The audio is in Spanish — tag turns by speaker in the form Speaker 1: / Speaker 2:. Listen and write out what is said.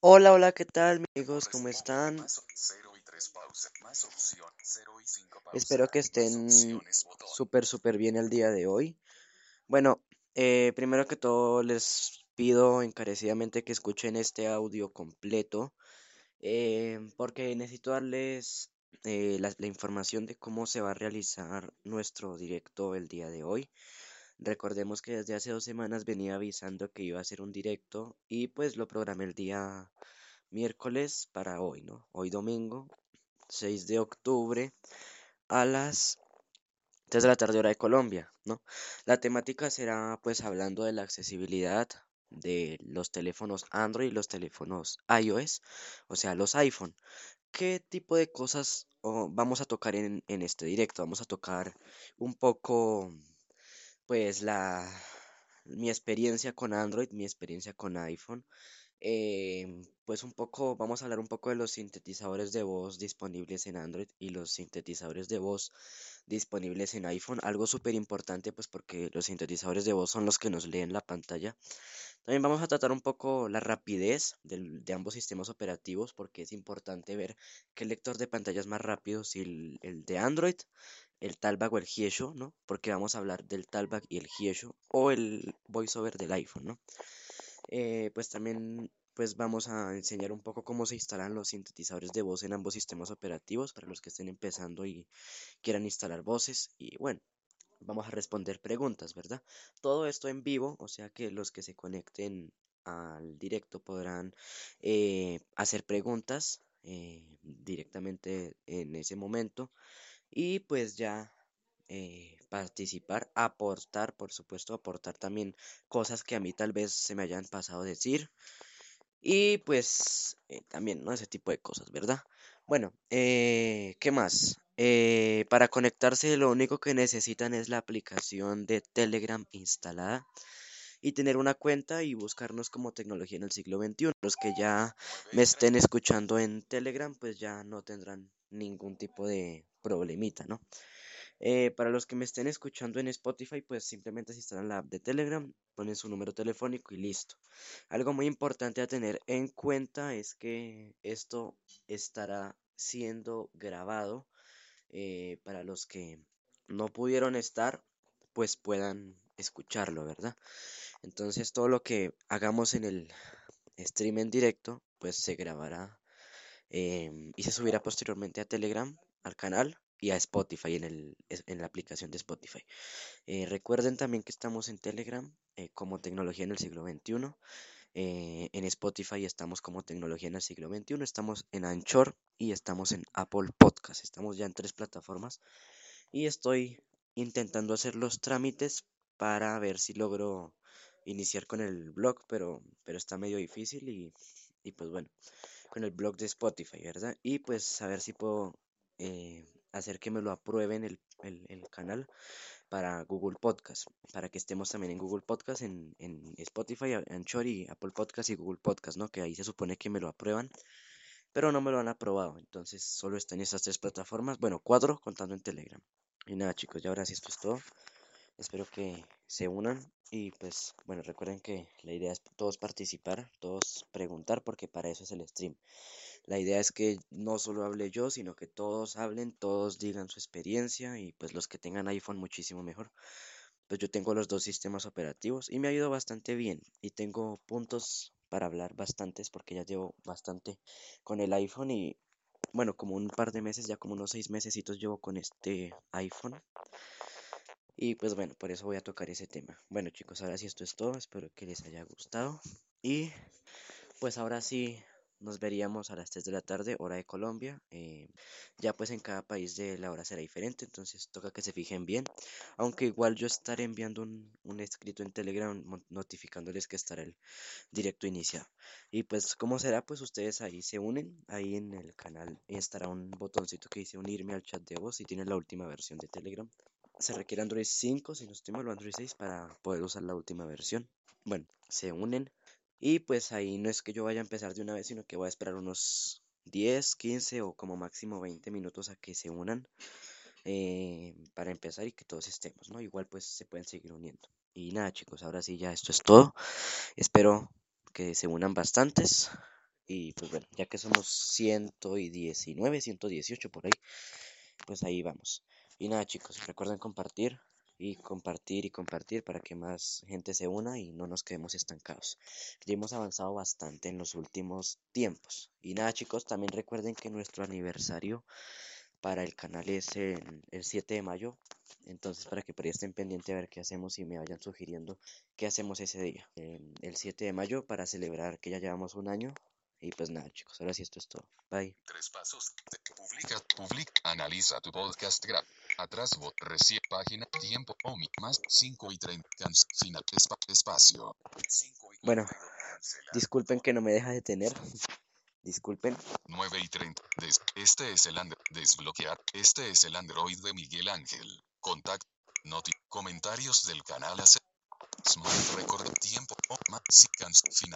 Speaker 1: Hola, hola, ¿qué tal, amigos? ¿Cómo están? Espero que estén súper, súper bien el día de hoy. Bueno, eh, primero que todo les pido encarecidamente que escuchen este audio completo eh, porque necesito darles eh, la, la información de cómo se va a realizar nuestro directo el día de hoy. Recordemos que desde hace dos semanas venía avisando que iba a hacer un directo y pues lo programé el día miércoles para hoy, ¿no? Hoy domingo, 6 de octubre a las 3 de la tarde hora de Colombia, ¿no? La temática será pues hablando de la accesibilidad de los teléfonos Android y los teléfonos iOS, o sea, los iPhone. ¿Qué tipo de cosas oh, vamos a tocar en, en este directo? Vamos a tocar un poco pues la mi experiencia con Android, mi experiencia con iPhone. Eh, pues un poco, vamos a hablar un poco de los sintetizadores de voz disponibles en Android y los sintetizadores de voz disponibles en iPhone. Algo súper importante pues porque los sintetizadores de voz son los que nos leen la pantalla. También vamos a tratar un poco la rapidez de ambos sistemas operativos porque es importante ver qué lector de pantalla es más rápido, si el de Android el Talbag o el Giesho, ¿no? Porque vamos a hablar del Talbag y el Giesho o el voiceover del iPhone, ¿no? Eh, pues también pues vamos a enseñar un poco cómo se instalan los sintetizadores de voz en ambos sistemas operativos para los que estén empezando y quieran instalar voces y bueno, vamos a responder preguntas, ¿verdad? Todo esto en vivo, o sea que los que se conecten al directo podrán eh, hacer preguntas eh, directamente en ese momento y pues ya eh, participar, aportar, por supuesto, aportar también cosas que a mí tal vez se me hayan pasado a decir y pues eh, también, ¿no? Ese tipo de cosas, ¿verdad? Bueno, eh, ¿qué más? para conectarse lo único que necesitan es la aplicación de Telegram instalada y tener una cuenta y buscarnos como tecnología en el siglo XXI. Los que ya me estén escuchando en Telegram pues ya no tendrán ningún tipo de problemita, ¿no? Eh, para los que me estén escuchando en Spotify, pues simplemente se instalan la app de Telegram, ponen su número telefónico y listo. Algo muy importante a tener en cuenta es que esto estará siendo grabado eh, para los que no pudieron estar, pues puedan escucharlo, ¿verdad? Entonces todo lo que hagamos en el stream en directo, pues se grabará em, y se subirá posteriormente a Telegram, al canal y a Spotify en, el, en la aplicación de Spotify. Eh, recuerden también que estamos en Telegram eh, como tecnología en el siglo XXI. Eh, en Spotify estamos como tecnología en el siglo XXI. Estamos en Anchor y estamos en Apple Podcast. Estamos ya en tres plataformas. Y estoy intentando hacer los trámites para ver si logro iniciar con el blog, pero, pero está medio difícil y, y pues bueno, con el blog de Spotify, ¿verdad? Y pues a ver si puedo eh, hacer que me lo aprueben el, el, canal para Google Podcast, para que estemos también en Google Podcast, en, en Spotify, Anchor y Apple Podcast y Google Podcast, ¿no? Que ahí se supone que me lo aprueban, pero no me lo han aprobado, entonces solo está en esas tres plataformas, bueno, cuatro contando en Telegram. Y nada chicos, ya ahora sí esto es todo. Espero que se unan y pues bueno, recuerden que la idea es todos participar, todos preguntar porque para eso es el stream. La idea es que no solo hable yo, sino que todos hablen, todos digan su experiencia y pues los que tengan iPhone muchísimo mejor. Pues yo tengo los dos sistemas operativos y me ha ido bastante bien y tengo puntos para hablar bastantes porque ya llevo bastante con el iPhone y bueno, como un par de meses, ya como unos seis meses llevo con este iPhone. Y pues bueno, por eso voy a tocar ese tema. Bueno chicos, ahora sí esto es todo. Espero que les haya gustado. Y pues ahora sí nos veríamos a las 3 de la tarde, hora de Colombia. Eh, ya pues en cada país de la hora será diferente, entonces toca que se fijen bien. Aunque igual yo estaré enviando un, un escrito en Telegram notificándoles que estará el directo iniciado. Y pues como será, pues ustedes ahí se unen, ahí en el canal estará un botoncito que dice unirme al chat de voz si tienen la última versión de Telegram se requiere Android 5, si no estoy mal, Android 6 para poder usar la última versión. Bueno, se unen y pues ahí no es que yo vaya a empezar de una vez, sino que voy a esperar unos 10, 15 o como máximo 20 minutos a que se unan eh, para empezar y que todos estemos, ¿no? Igual pues se pueden seguir uniendo. Y nada chicos, ahora sí ya esto es todo. Espero que se unan bastantes Y pues bueno, ya que somos 119, 118 por ahí, pues ahí vamos. Y nada chicos, recuerden compartir y compartir y compartir para que más gente se una y no nos quedemos estancados. Ya hemos avanzado bastante en los últimos tiempos. Y nada chicos, también recuerden que nuestro aniversario para el canal es el, 7 de mayo. Entonces para que por ahí estén pendientes a ver qué hacemos y me vayan sugiriendo qué hacemos ese día. Em, el 7 de mayo para celebrar que ya llevamos un año. Y pues nada chicos, ahora sí esto es todo. Bye.
Speaker 2: Tres pasos. Publica, publica, analiza tu podcast, grab. Atrás, bot, recién, página, tiempo, omi, más 5 y 30, final, espacio.
Speaker 1: Bueno, disculpen que no me deja de tener. Disculpen.
Speaker 2: 9 y 30. este es el Android. Desbloquear. Este es el Android de Miguel Ángel. Contact. Noti. Comentarios del canal. Smart Record. Tiempo. Más. Final.